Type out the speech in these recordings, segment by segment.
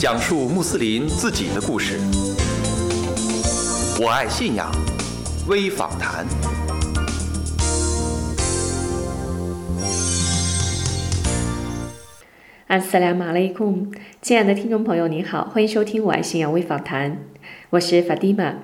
讲述穆斯林自己的故事。我爱信仰微访谈。阿斯拉马雷库，亲爱的听众朋友，您好，欢迎收听我爱信仰微访谈，我是法蒂玛。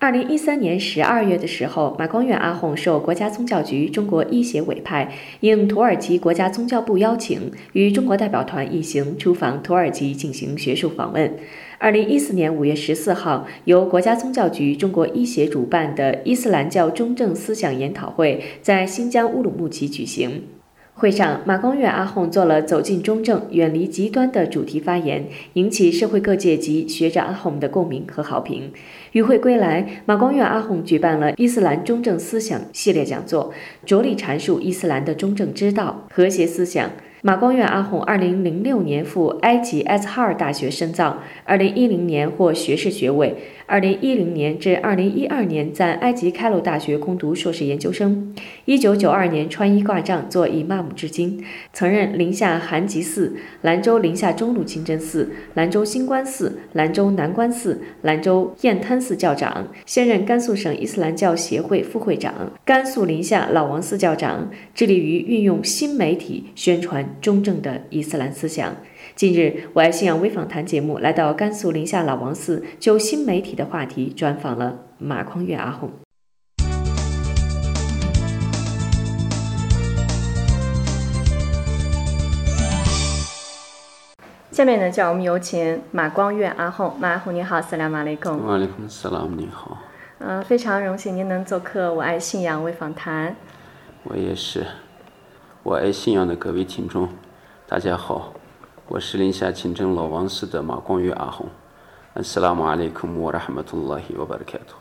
二零一三年十二月的时候，马光远阿訇受国家宗教局中国医协委派，应土耳其国家宗教部邀请，与中国代表团一行出访土耳其进行学术访问。二零一四年五月十四号，由国家宗教局中国医协主办的伊斯兰教中正思想研讨会在新疆乌鲁木齐举行。会上，马光远阿訇做了走进中正、远离极端的主题发言，引起社会各界及学者阿訇的共鸣和好评。与会归来，马光远阿訇举办了伊斯兰中正思想系列讲座，着力阐述伊斯兰的中正之道、和谐思想。马光远阿訇二零零六年赴埃及埃兹哈尔大学深造，二零一零年获学士学位。二零一零年至二零一二年在埃及开罗大学攻读硕士研究生。一九九二年穿衣挂帐做伊玛目至今，曾任宁夏韩吉寺、兰州宁夏中路清真寺、兰州新关寺、兰州南关寺、兰州雁滩寺教长，现任甘肃省伊斯兰教协会副会长、甘肃临夏老王寺教长，致力于运用新媒体宣传中正的伊斯兰思想。近日，我爱信仰微访谈节目来到甘肃临夏老王寺，就新媒体的话题专访了马匡月阿訇。下面呢，叫我们有请马光月阿訇。马阿訇你好，斯拉马雷贡。马雷贡斯拉姆你好。嗯，非常荣幸您能做客我爱信仰微访谈。我也是，我爱信阳的各位听众，大家好。我是临夏清真老王寺的马光玉阿訇，阿斯拉姆阿里库姆瓦拉哈马图拉希瓦巴尔凯图。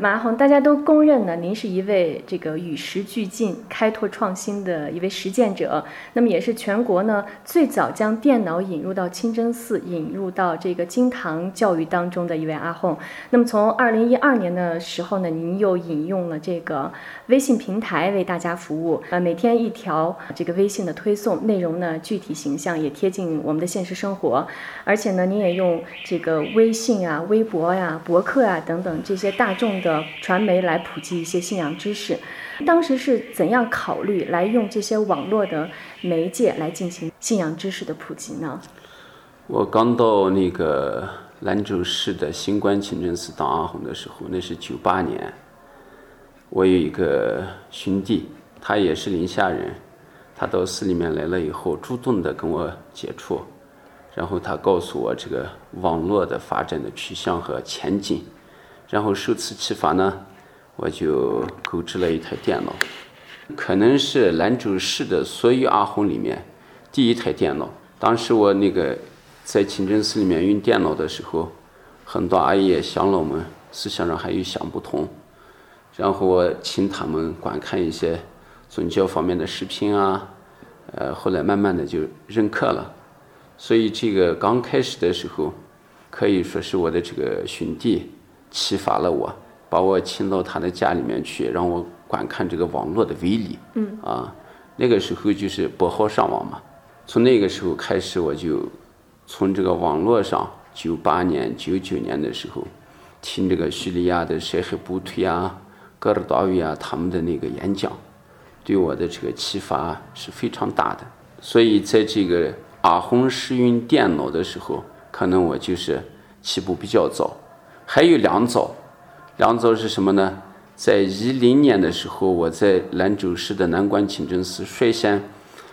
马红，大家都公认呢，您是一位这个与时俱进、开拓创新的一位实践者。那么，也是全国呢最早将电脑引入到清真寺、引入到这个经堂教育当中的一位阿訇。那么，从二零一二年的时候呢，您又引用了这个微信平台为大家服务。呃，每天一条这个微信的推送，内容呢具体形象，也贴近我们的现实生活。而且呢，您也用这个微信啊、微博呀、博客啊等等这些大众。的传媒来普及一些信仰知识，当时是怎样考虑来用这些网络的媒介来进行信仰知识的普及呢？我刚到那个兰州市的新关清真寺当阿訇的时候，那是九八年。我有一个兄弟，他也是宁夏人，他到寺里面来了以后，主动的跟我接触，然后他告诉我这个网络的发展的趋向和前景。然后受此启发呢，我就购置了一台电脑，可能是兰州市的所有阿訇里面第一台电脑。当时我那个在清真寺里面用电脑的时候，很多阿姨乡老们思想上还有想不通，然后我请他们观看一些宗教方面的视频啊，呃，后来慢慢的就认可了。所以这个刚开始的时候，可以说是我的这个兄弟。启发了我，把我请到他的家里面去，让我观看这个网络的威力。嗯。啊，那个时候就是拨号上网嘛。从那个时候开始，我就从这个网络上，九八年、九九年的时候，听这个叙利亚的舍赫布推啊、戈尔达维啊他们的那个演讲，对我的这个启发是非常大的。所以在这个阿訇使用电脑的时候，可能我就是起步比较早。还有两早，两早是什么呢？在一零年的时候，我在兰州市的南关清真寺率先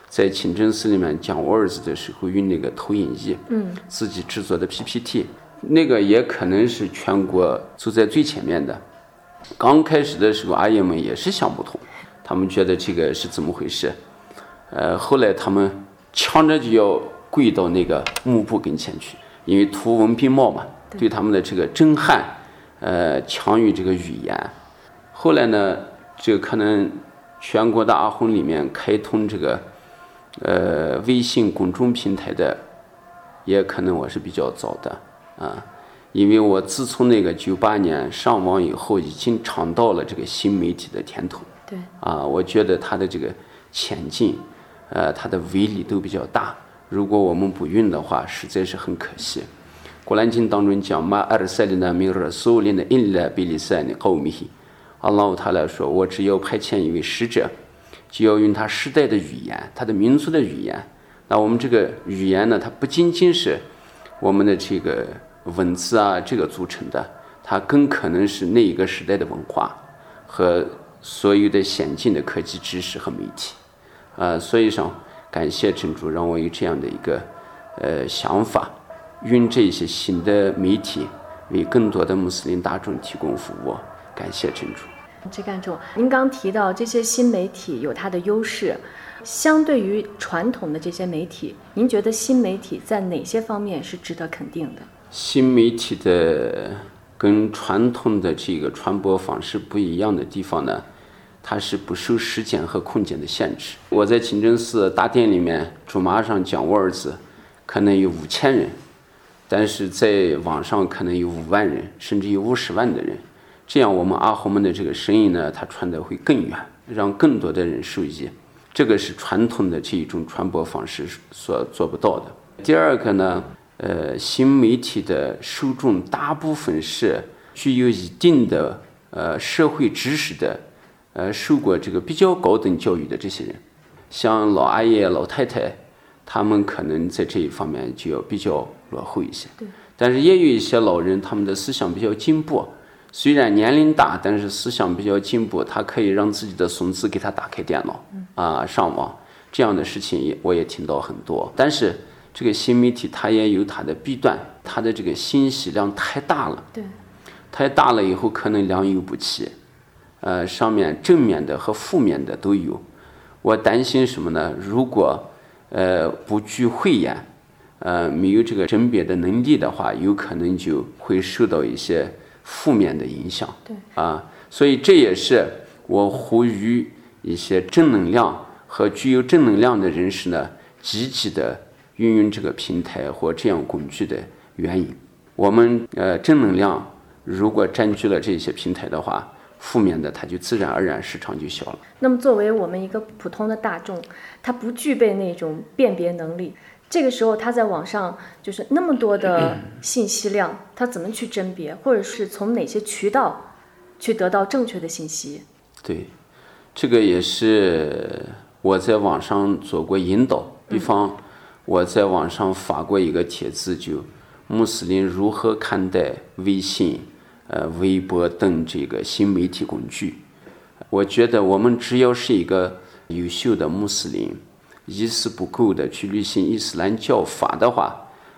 在清真寺里面讲我儿子的时候，用那个投影仪，嗯，自己制作的 PPT，那个也可能是全国走在最前面的。刚开始的时候，阿姨们也是想不通，他们觉得这个是怎么回事？呃，后来他们抢着就要跪到那个幕布跟前去，因为图文并茂嘛。对他们的这个震撼，呃，强于这个语言。后来呢，这个可能全国的阿訇里面开通这个，呃，微信公众平台的，也可能我是比较早的啊，因为我自从那个九八年上网以后，已经尝到了这个新媒体的甜头。对。啊，我觉得它的这个前进，呃，它的威力都比较大。如果我们不用的话，实在是很可惜。古兰经当中讲嘛，阿尔塞利那米尔苏林的印拉比利塞的高米，阿拉他来说，我只要派遣一位使者，就要用他时代的语言，他的民族的语言。那我们这个语言呢，它不仅仅是我们的这个文字啊，这个组成的，它更可能是那一个时代的文化和所有的先进的科技知识和媒体。啊，所以上感谢真主让我有这样的一个呃想法。用这些新的媒体为更多的穆斯林大众提供服务，感谢真主。这干主，您刚提到这些新媒体有它的优势，相对于传统的这些媒体，您觉得新媒体在哪些方面是值得肯定的？新媒体的跟传统的这个传播方式不一样的地方呢，它是不受时间和空间的限制。我在清真寺大殿里面，主马上讲我儿子，可能有五千人。但是在网上可能有五万人，甚至有五十万的人，这样我们阿訇们的这个声音呢，它传得会更远，让更多的人受益。这个是传统的这一种传播方式所做不到的。第二个呢，呃，新媒体的受众大部分是具有一定的呃社会知识的，呃，受过这个比较高等教育的这些人，像老阿爷、老太太。他们可能在这一方面就要比较落后一些，对。但是也有一些老人，他们的思想比较进步，虽然年龄大，但是思想比较进步，他可以让自己的孙子给他打开电脑，啊，上网这样的事情也我也听到很多。但是这个新媒体它也有它的弊端，它的这个信息量太大了，对，太大了以后可能良莠不齐，呃，上面正面的和负面的都有。我担心什么呢？如果呃，不具慧眼，呃，没有这个甄别的能力的话，有可能就会受到一些负面的影响。对，啊，所以这也是我呼吁一些正能量和具有正能量的人士呢，积极的运用这个平台或这样工具的原因。我们呃，正能量如果占据了这些平台的话。负面的，它就自然而然市场就小了。那么，作为我们一个普通的大众，他不具备那种辨别能力，这个时候他在网上就是那么多的信息量，他怎么去甄别，或者是从哪些渠道去得到正确的信息？对，这个也是我在网上做过引导。比方，我在网上发过一个帖子，就穆斯林如何看待微信。呃，微博等这个新媒体工具，我觉得我们只要是一个优秀的穆斯林，一丝不苟的去履行伊斯兰教法的话，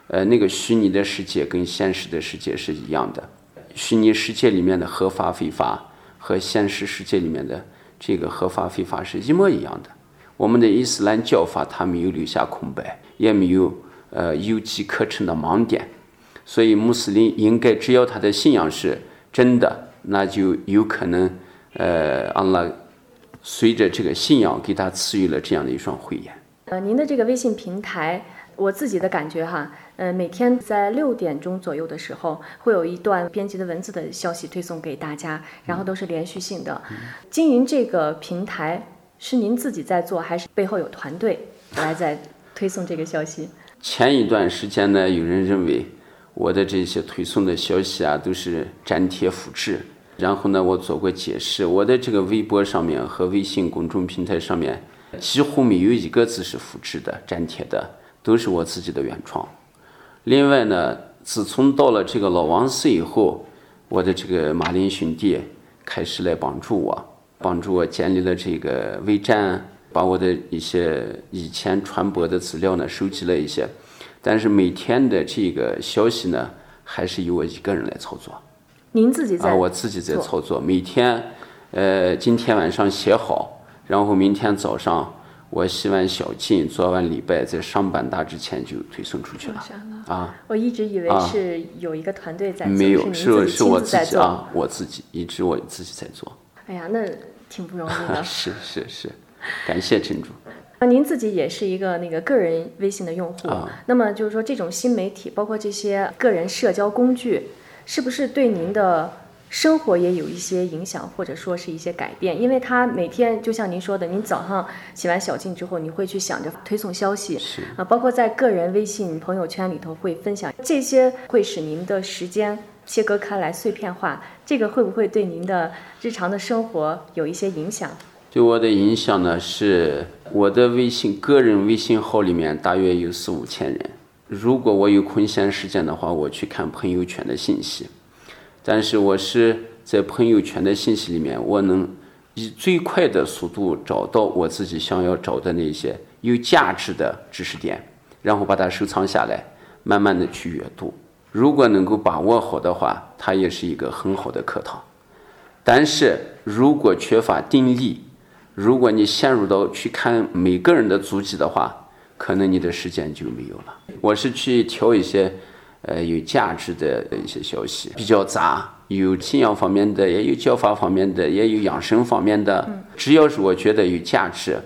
呃，那个虚拟的世界跟现实的世界是一样的。虚拟世界里面的合法非法和现实世界里面的这个合法非法是一模一样的。我们的伊斯兰教法它没有留下空白，也没有呃有机可乘的盲点。所以，穆斯林应该只要他的信仰是真的，那就有可能，呃，阿拉随着这个信仰给他赐予了这样的一双慧眼。呃，您的这个微信平台，我自己的感觉哈，呃，每天在六点钟左右的时候，会有一段编辑的文字的消息推送给大家，然后都是连续性的。经营这个平台是您自己在做，还是背后有团队来在推送这个消息？前一段时间呢，有人认为。我的这些推送的消息啊，都是粘贴复制。然后呢，我做过解释，我的这个微博上面和微信公众平台上面几乎没有一个字是复制的、粘贴的，都是我自己的原创。另外呢，自从到了这个老王寺以后，我的这个马林兄弟开始来帮助我，帮助我建立了这个微站，把我的一些以前传播的资料呢收集了一些。但是每天的这个消息呢，还是由我一个人来操作。您自己在啊，我自己在操作。每天，呃，今天晚上写好，然后明天早上我洗完小净，做完礼拜，在上班大之前就推送出去了。啊，我一直以为是有一个团队在做，没有，是是我自己啊，我自己一直我自己在做。哎呀，那挺不容易的。是是是，感谢陈主。您自己也是一个那个个人微信的用户，那么就是说，这种新媒体，包括这些个人社交工具，是不是对您的生活也有一些影响，或者说是一些改变，因为他每天就像您说的，您早上洗完小静之后，你会去想着推送消息，啊，包括在个人微信朋友圈里头会分享，这些会使您的时间切割开来、碎片化，这个会不会对您的日常的生活有一些影响？对我的影响呢，是我的微信个人微信号里面大约有四五千人。如果我有空闲时间的话，我去看朋友圈的信息。但是我是在朋友圈的信息里面，我能以最快的速度找到我自己想要找的那些有价值的知识点，然后把它收藏下来，慢慢的去阅读。如果能够把握好的话，它也是一个很好的课堂。但是如果缺乏定力，如果你陷入到去看每个人的足迹的话，可能你的时间就没有了。我是去挑一些，呃，有价值的一些消息，比较杂，有信仰方面的，也有教法方面的，也有养生方面的。只要是我觉得有价值，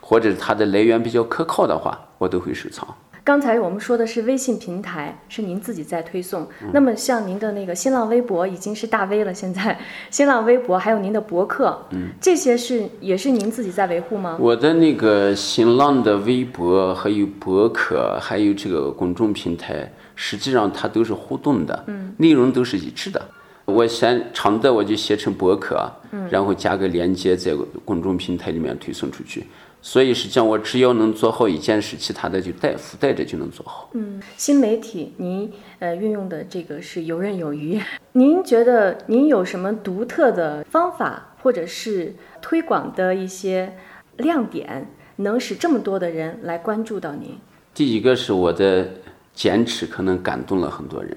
或者它的来源比较可靠的话，我都会收藏。刚才我们说的是微信平台，是您自己在推送。那么像您的那个新浪微博已经是大 V 了，现在 新浪微博还有您的博客，嗯，这些是也是您自己在维护吗？我的那个新浪的微博还有博客，还有这个公众平台，实际上它都是互动的，嗯，内容都是一致的。我先长的我就写成博客，嗯，然后加个链接在公众平台里面推送出去。所以实际上，我只要能做好一件事，其他的就带附带着就能做好。嗯，新媒体您呃运用的这个是游刃有余。您觉得您有什么独特的方法，或者是推广的一些亮点，能使这么多的人来关注到您？第一个是我的坚持，可能感动了很多人。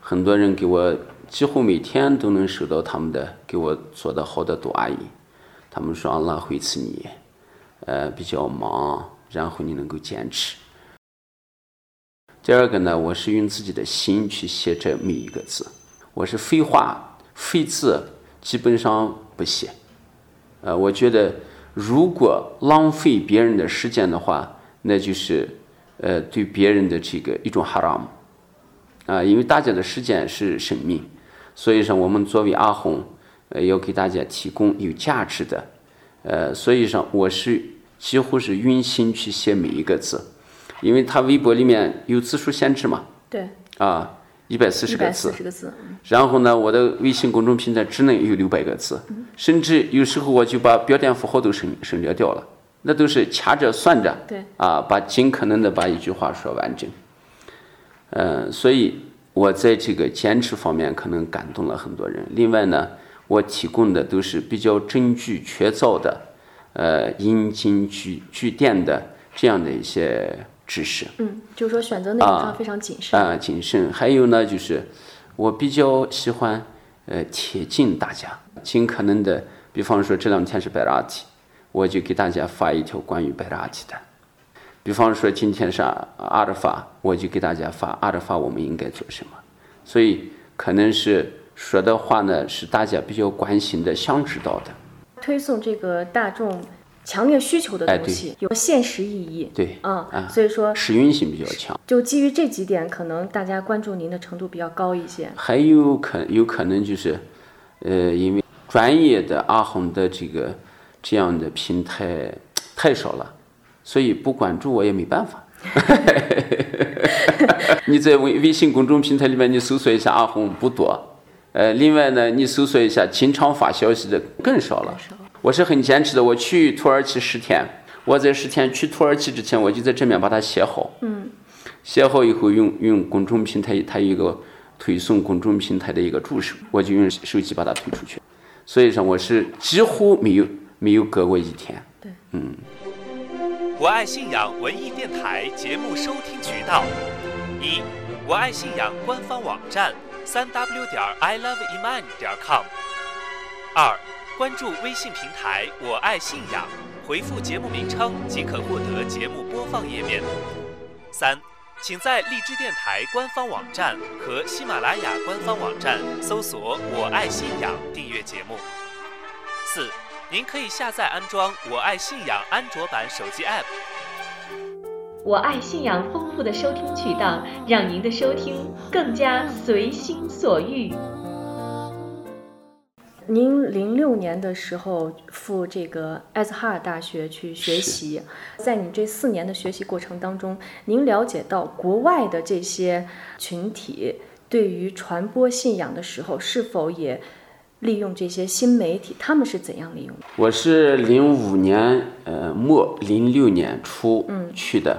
很多人给我几乎每天都能收到他们的给我做的好的多阿姨，他们说阿会赐你。呃，比较忙，然后你能够坚持。第二个呢，我是用自己的心去写这每一个字，我是废话、废字基本上不写。呃，我觉得如果浪费别人的时间的话，那就是呃对别人的这个一种 HARM 啊，因为大家的时间是生命，所以说我们作为阿红，呃，要给大家提供有价值的。呃，所以说我是几乎是用心去写每一个字，因为他微博里面有字数限制嘛。对。啊，一百四十个字。然后呢，我的微信公众平台只能有六百个字，甚至有时候我就把标点符号都省省略掉了，那都是掐着算着。对。啊，把尽可能的把一句话说完整。嗯，所以我在这个坚持方面可能感动了很多人。另外呢。我提供的都是比较证据确凿的，呃，阴经据据典的这样的一些知识。嗯，就是说选择内容上非常谨慎。啊，谨慎。还有呢，就是我比较喜欢呃贴近大家，尽可能的，比方说这两天是白拉提，我就给大家发一条关于白拉提的；比方说今天是阿尔法，我就给大家发阿尔法我们应该做什么。所以可能是。说的话呢，是大家比较关心的、想知道的。推送这个大众强烈需求的东西，有现实意义。对，嗯，所以说实用性比较强。就基于这几点，可能大家关注您的程度比较高一些。还有可有可能就是，呃，因为专业的阿红的这个这样的平台太少了，所以不关注我也没办法。你在微微信公众平台里面，你搜索一下阿红不多。呃，另外呢，你搜索一下，经常发消息的更少了。我是很坚持的，我去土耳其十天，我在十天去土耳其之前，我就在这面把它写好。嗯。写好以后，用用公众平台，它有一个推送公众平台的一个助手，我就用手机把它推出去。所以说，我是几乎没有没有隔过一天。对。嗯。我爱信仰文艺电台节目收听渠道：一，我爱信仰官方网站。三 w 点 i love iman 点 com。二，关注微信平台“我爱信仰”，回复节目名称即可获得节目播放页面。三，请在荔枝电台官方网站和喜马拉雅官方网站搜索“我爱信仰”订阅节目。四，您可以下载安装“我爱信仰”安卓版手机 App。我爱信仰丰富的收听渠道，让您的收听更加随心所欲。您零六年的时候赴这个艾斯哈尔大学去学习，在你这四年的学习过程当中，您了解到国外的这些群体对于传播信仰的时候，是否也利用这些新媒体？他们是怎样利用的？我是零五年呃末零六年初去的，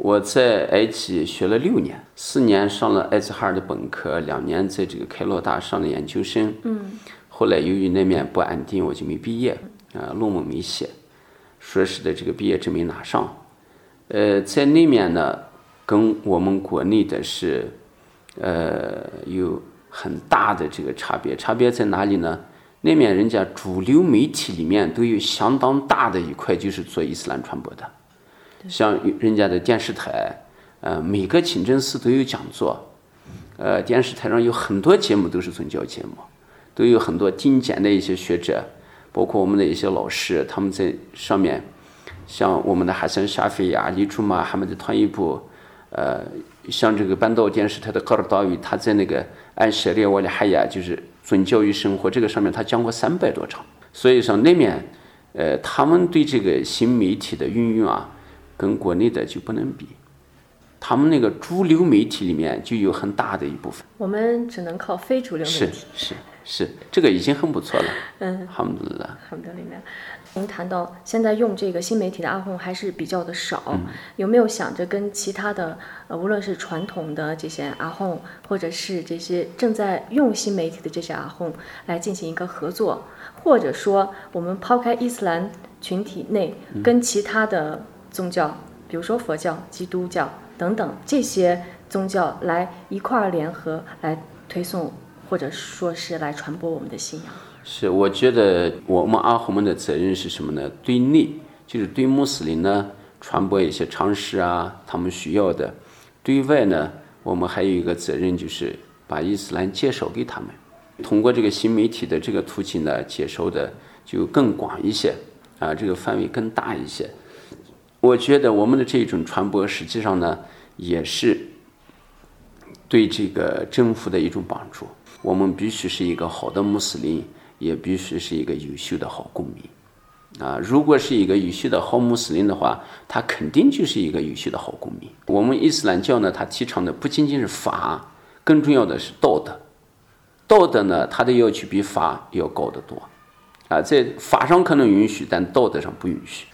我在埃及学了六年，四年上了埃兹哈尔的本科，两年在这个开罗大上的研究生。嗯。后来由于那面不安定，我就没毕业，啊，论文没写，硕士的这个毕业证没拿上。呃，在那面呢，跟我们国内的是，呃，有很大的这个差别。差别在哪里呢？那面人家主流媒体里面都有相当大的一块就是做伊斯兰传播的，像人家的电视台，呃，每个清真寺都有讲座，呃，电视台上有很多节目都是宗教节目。都有很多顶尖的一些学者，包括我们的一些老师，他们在上面，像我们的哈森沙菲呀、李朱玛他们的团一部，呃，像这个半岛电视台的戈尔岛屿，他在那个安舍列沃里哈亚，就是宗教与生活这个上面，他讲过三百多场。所以说那面，呃，他们对这个新媒体的运用啊，跟国内的就不能比。他们那个主流媒体里面就有很大的一部分，我们只能靠非主流媒体。是是。是，这个已经很不错了。嗯，好的了。好的，里面，您谈到现在用这个新媒体的阿訇还是比较的少，有没有想着跟其他的呃，无论是传统的这些阿訇，或者是这些正在用新媒体的这些阿訇来进行一个合作，或者说我们抛开伊斯兰群体内，跟其他的宗教，比如说佛教、基督教等等这些宗教来一块儿联合来推送。或者说是来传播我们的信仰。是，我觉得我们阿訇们的责任是什么呢？对内就是对穆斯林呢传播一些常识啊，他们需要的；对外呢，我们还有一个责任，就是把伊斯兰介绍给他们。通过这个新媒体的这个途径呢，接受的就更广一些啊，这个范围更大一些。我觉得我们的这种传播，实际上呢，也是对这个政府的一种帮助。我们必须是一个好的穆斯林，也必须是一个优秀的好公民。啊，如果是一个优秀的好穆斯林的话，他肯定就是一个优秀的好公民。我们伊斯兰教呢，它提倡的不仅仅是法，更重要的是道德。道德呢，它的要求比法要高得多。啊，在法上可能允许，但道德上不允许。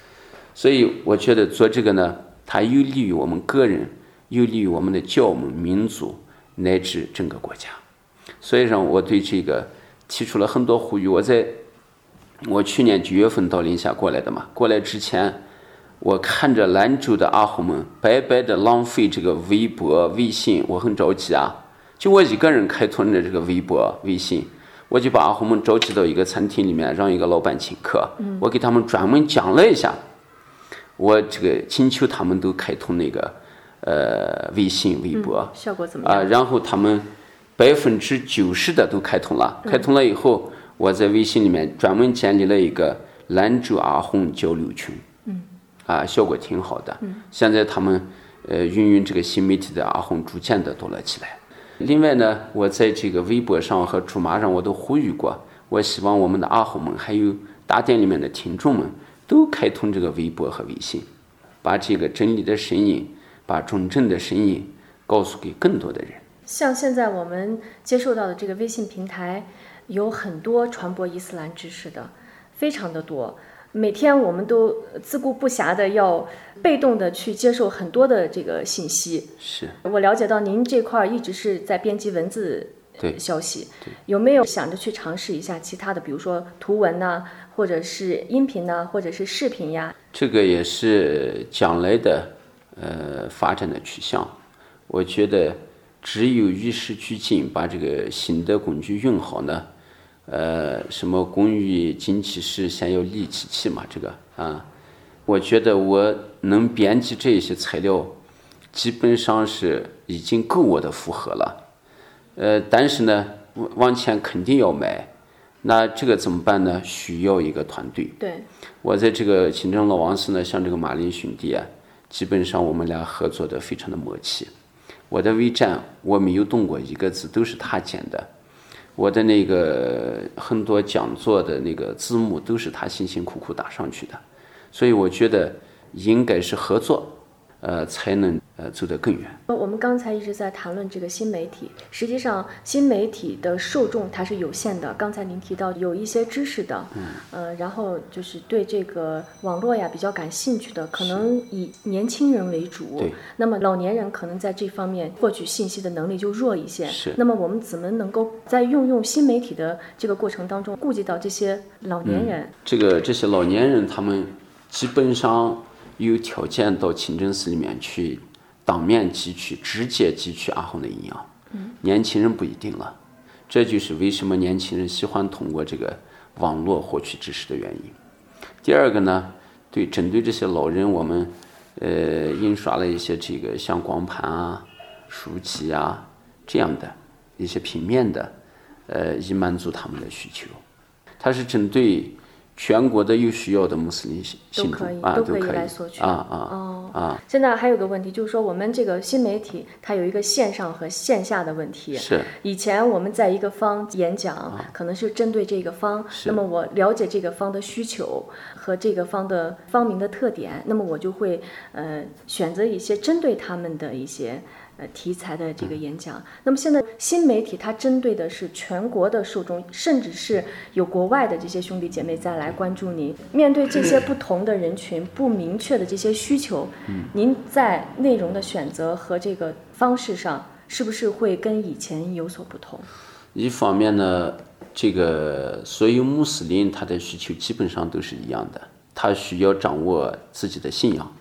所以我觉得做这个呢，它有利于我们个人，有利于我们的教门、民族乃至整个国家。所以让，我对这个提出了很多呼吁。我在我去年九月份到临夏过来的嘛，过来之前，我看着兰州的阿訇们白白的浪费这个微博、微信，我很着急啊。就我一个人开通的这个微博、微信，我就把阿訇们召集到一个餐厅里面，让一个老板请客，我给他们专门讲了一下，我这个请求他们都开通那个呃微信、微博，效果怎么样？啊，然后他们。百分之九十的都开通了，开通了以后，我在微信里面专门建立了一个兰州阿红交流群，嗯，啊，效果挺好的。现在他们呃运用这个新媒体的阿红逐渐的多了起来。另外呢，我在这个微博上和竹马上我都呼吁过，我希望我们的阿红们还有大殿里面的听众们都开通这个微博和微信，把这个真理的声音，把中正的声音告诉给更多的人。像现在我们接受到的这个微信平台，有很多传播伊斯兰知识的，非常的多。每天我们都自顾不暇的要被动的去接受很多的这个信息。是我了解到您这块儿一直是在编辑文字消息，有没有想着去尝试一下其他的，比如说图文呐，或者是音频呐，或者是视频呀？这个也是将来的呃发展的取向，我觉得。只有与时俱进，把这个新的工具用好呢。呃，什么工欲尽其事，先要利其器嘛。这个啊，我觉得我能编辑这些材料，基本上是已经够我的负荷了。呃，但是呢，往前肯定要迈。那这个怎么办呢？需要一个团队。对。我在这个清真老王寺呢，像这个马林兄弟啊，基本上我们俩合作的非常的默契。我的微站我没有动过一个字，都是他剪的。我的那个很多讲座的那个字幕都是他辛辛苦苦打上去的，所以我觉得应该是合作，呃，才能呃走得更远。我们刚才一直在谈论这个新媒体，实际上新媒体的受众它是有限的。刚才您提到有一些知识的，嗯，呃，然后就是对这个网络呀比较感兴趣的，可能以年轻人为主。对。那么老年人可能在这方面获取信息的能力就弱一些。是。那么我们怎么能够在运用新媒体的这个过程当中顾及到这些老年人？这个这些老年人他们基本上有条件到清真寺里面去。当面汲取、直接汲取阿訇的营养，年轻人不一定了。这就是为什么年轻人喜欢通过这个网络获取知识的原因。第二个呢，对针对这些老人，我们呃印刷了一些这个像光盘啊、书籍啊这样的一些平面的，呃，以满足他们的需求。它是针对。全国的有需要的穆斯林信众啊，都可以来索取啊啊哦啊！现在还有个问题，就是说我们这个新媒体它有一个线上和线下的问题。是。以前我们在一个方演讲，可能是针对这个方，那么我了解这个方的需求和这个方的方名的特点，那么我就会呃选择一些针对他们的一些。呃，题材的这个演讲，那么现在新媒体它针对的是全国的受众，甚至是有国外的这些兄弟姐妹再来关注您。面对这些不同的人群，不明确的这些需求，您在内容的选择和这个方式上，是不是会跟以前有所不同？一方面呢，这个所有穆斯林他的需求基本上都是一样的，他需要掌握自己的信仰。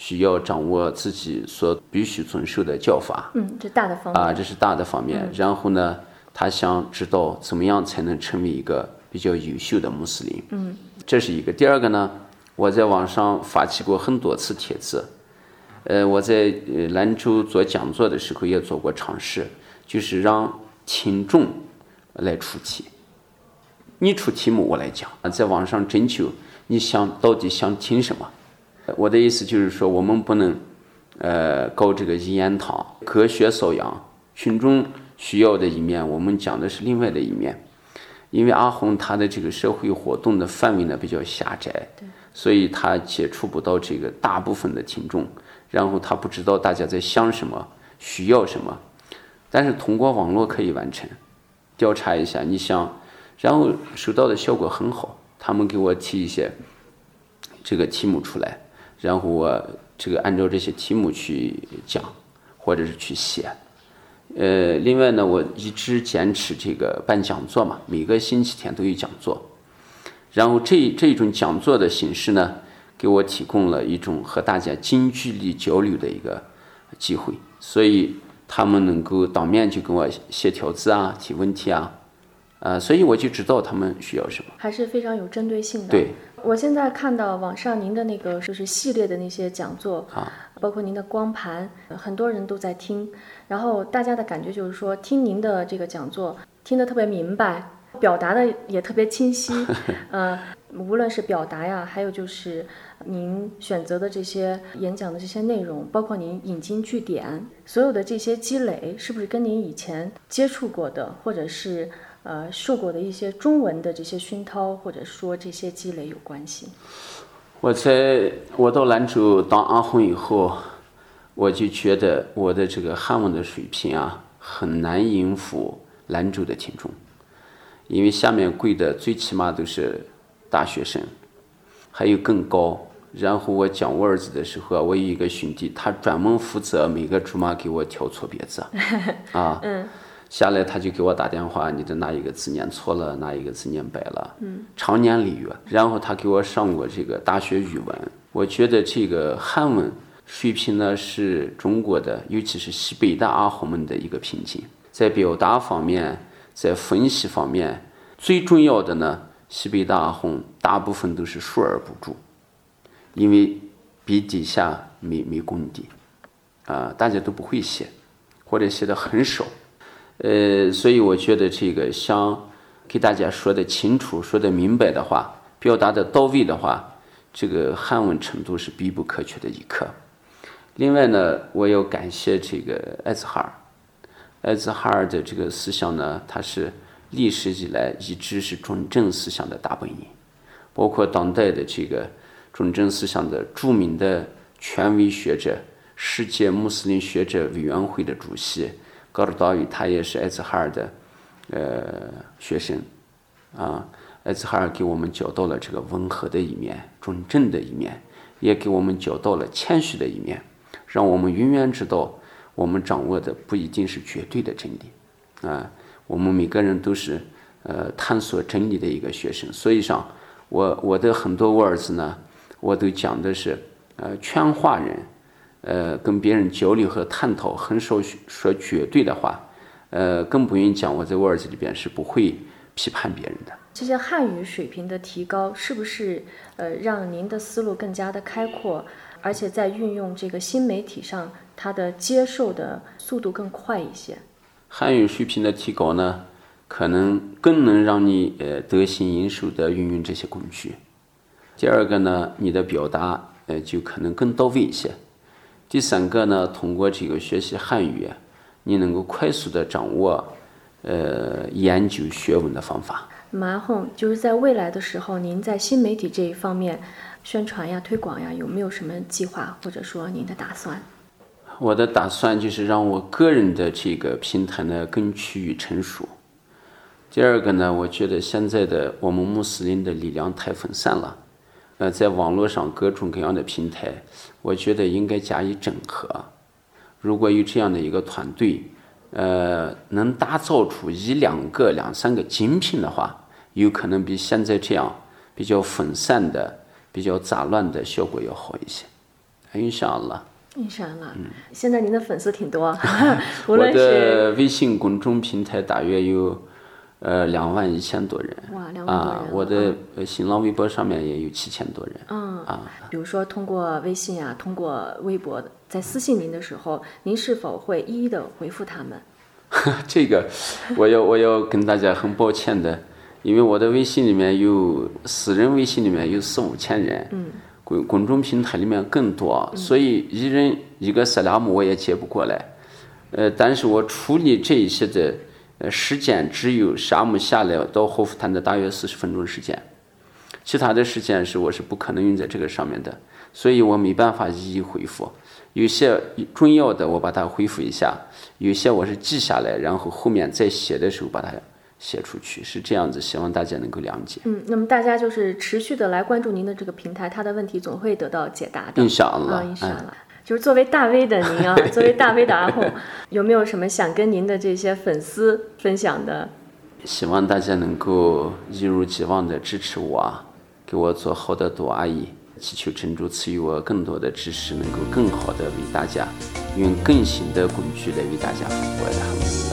需要掌握自己所必须遵守的教法，嗯，这大的方面。啊，这是大的方面。然后呢，他想知道怎么样才能成为一个比较优秀的穆斯林，嗯，这是一个。第二个呢，我在网上发起过很多次帖子，呃，我在兰州做讲座的时候也做过尝试，就是让听众来出题，你出题目我来讲，在网上征求你想到底想听什么。我的意思就是说，我们不能，呃，搞这个一言堂，隔靴搔痒。群众需要的一面，我们讲的是另外的一面。因为阿红他的这个社会活动的范围呢比较狭窄，所以他接触不到这个大部分的听众，然后他不知道大家在想什么，需要什么。但是通过网络可以完成，调查一下你想，然后收到的效果很好。他们给我提一些这个题目出来。然后我这个按照这些题目去讲，或者是去写。呃，另外呢，我一直坚持这个办讲座嘛，每个星期天都有讲座。然后这这种讲座的形式呢，给我提供了一种和大家近距离交流的一个机会，所以他们能够当面就跟我写条子啊，提问题啊。呃，所以我就知道他们需要什么，还是非常有针对性的。对，我现在看到网上您的那个就是系列的那些讲座，啊，包括您的光盘，很多人都在听，然后大家的感觉就是说，听您的这个讲座听得特别明白，表达的也特别清晰，呃，无论是表达呀，还有就是您选择的这些演讲的这些内容，包括您引经据典，所有的这些积累，是不是跟您以前接触过的，或者是？呃，受过的一些中文的这些熏陶，或者说这些积累有关系。我在我到兰州当阿訇以后，我就觉得我的这个汉文的水平啊，很难应付兰州的听众，因为下面跪的最起码都是大学生，还有更高。然后我讲我儿子的时候啊，我有一个兄弟，他专门负责每个竹马给我挑错别字，啊。嗯。下来他就给我打电话，你的哪一个字念错了，哪一个字念白了，嗯常年累月。然后他给我上过这个大学语文，我觉得这个汉文水平呢是中国的，尤其是西北大阿訇们的一个瓶颈，在表达方面，在分析方面，最重要的呢，西北大阿訇大部分都是述而不著，因为笔底下没没功底，啊，大家都不会写，或者写的很少。呃，所以我觉得这个想给大家说的清楚、说的明白的话，表达的到位的话，这个汉文程度是必不可缺的一课。另外呢，我要感谢这个艾兹哈尔，艾兹哈尔的这个思想呢，它是历史以来一直是中正思想的大本营，包括当代的这个中正思想的著名的权威学者、世界穆斯林学者委员会的主席高尔达语，他也是艾兹哈尔的呃学生啊。艾兹哈尔给我们教到了这个温和的一面、准正的一面，也给我们教到了谦虚的一面，让我们永远知道，我们掌握的不一定是绝对的真理啊。我们每个人都是呃探索真理的一个学生，所以上我我的很多 words 呢，我都讲的是呃劝化人，呃跟别人交流和探讨，很少说绝对的话，呃更不用讲我在 words 里边是不会批判别人的。这些汉语水平的提高，是不是呃让您的思路更加的开阔，而且在运用这个新媒体上，它的接受的速度更快一些？汉语水平的提高呢，可能更能让你呃得心应手的运用这些工具。第二个呢，你的表达呃就可能更到位一些。第三个呢，通过这个学习汉语，你能够快速的掌握呃研究学问的方法。马红，就是在未来的时候，您在新媒体这一方面宣传呀、推广呀，有没有什么计划，或者说您的打算？我的打算就是让我个人的这个平台呢更趋于成熟。第二个呢，我觉得现在的我们穆斯林的力量太分散了，呃，在网络上各种各样的平台，我觉得应该加以整合。如果有这样的一个团队，呃，能打造出一两个、两三个精品的话，有可能比现在这样比较分散的、比较杂乱的效果要好一些。印象了，印象了。现在您的粉丝挺多，无我论是的微信公众平台大约有呃两万一千多人。哇，两万多人。，啊我的呃新浪微博上面也有七千多人。嗯，啊，比如说通过微信啊，通过微博，在私信您的时候，您是否会一一的回复他们？这个我要我要跟大家很抱歉的，因为我的微信里面有私人微信里面有四五千人，嗯，公公众平台里面更多，所以一人一个塞拉姆我也接不过来。呃，但是我处理这一些的呃时间只有沙姆下来到霍夫坦的大约四十分钟时间，其他的时间是我是不可能用在这个上面的，所以我没办法一一回复。有些重要的我把它回复一下，有些我是记下来，然后后面再写的时候把它写出去，是这样子，希望大家能够谅解。嗯，那么大家就是持续的来关注您的这个平台，他的问题总会得到解答的。印象了啊，印象了。就是作为大 V 的您啊，作为大 V 的阿红，有没有什么想跟您的这些粉丝分享的？希望大家能够一如既往的支持我，啊，给我做好的多阿姨，祈求真主赐予我更多的知识，能够更好的为大家用更新的工具来为大家服务的。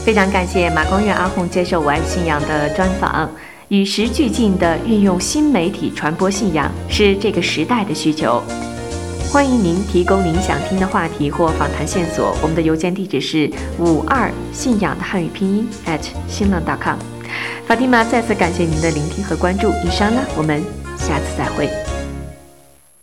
非常感谢马光远阿红接受我爱信仰的专访。与时俱进的运用新媒体传播信仰是这个时代的需求。欢迎您提供您想听的话题或访谈线索，我们的邮件地址是五二信仰的汉语拼音 at 新浪 .com。法蒂玛再次感谢您的聆听和关注，以上呢，我们下次再会。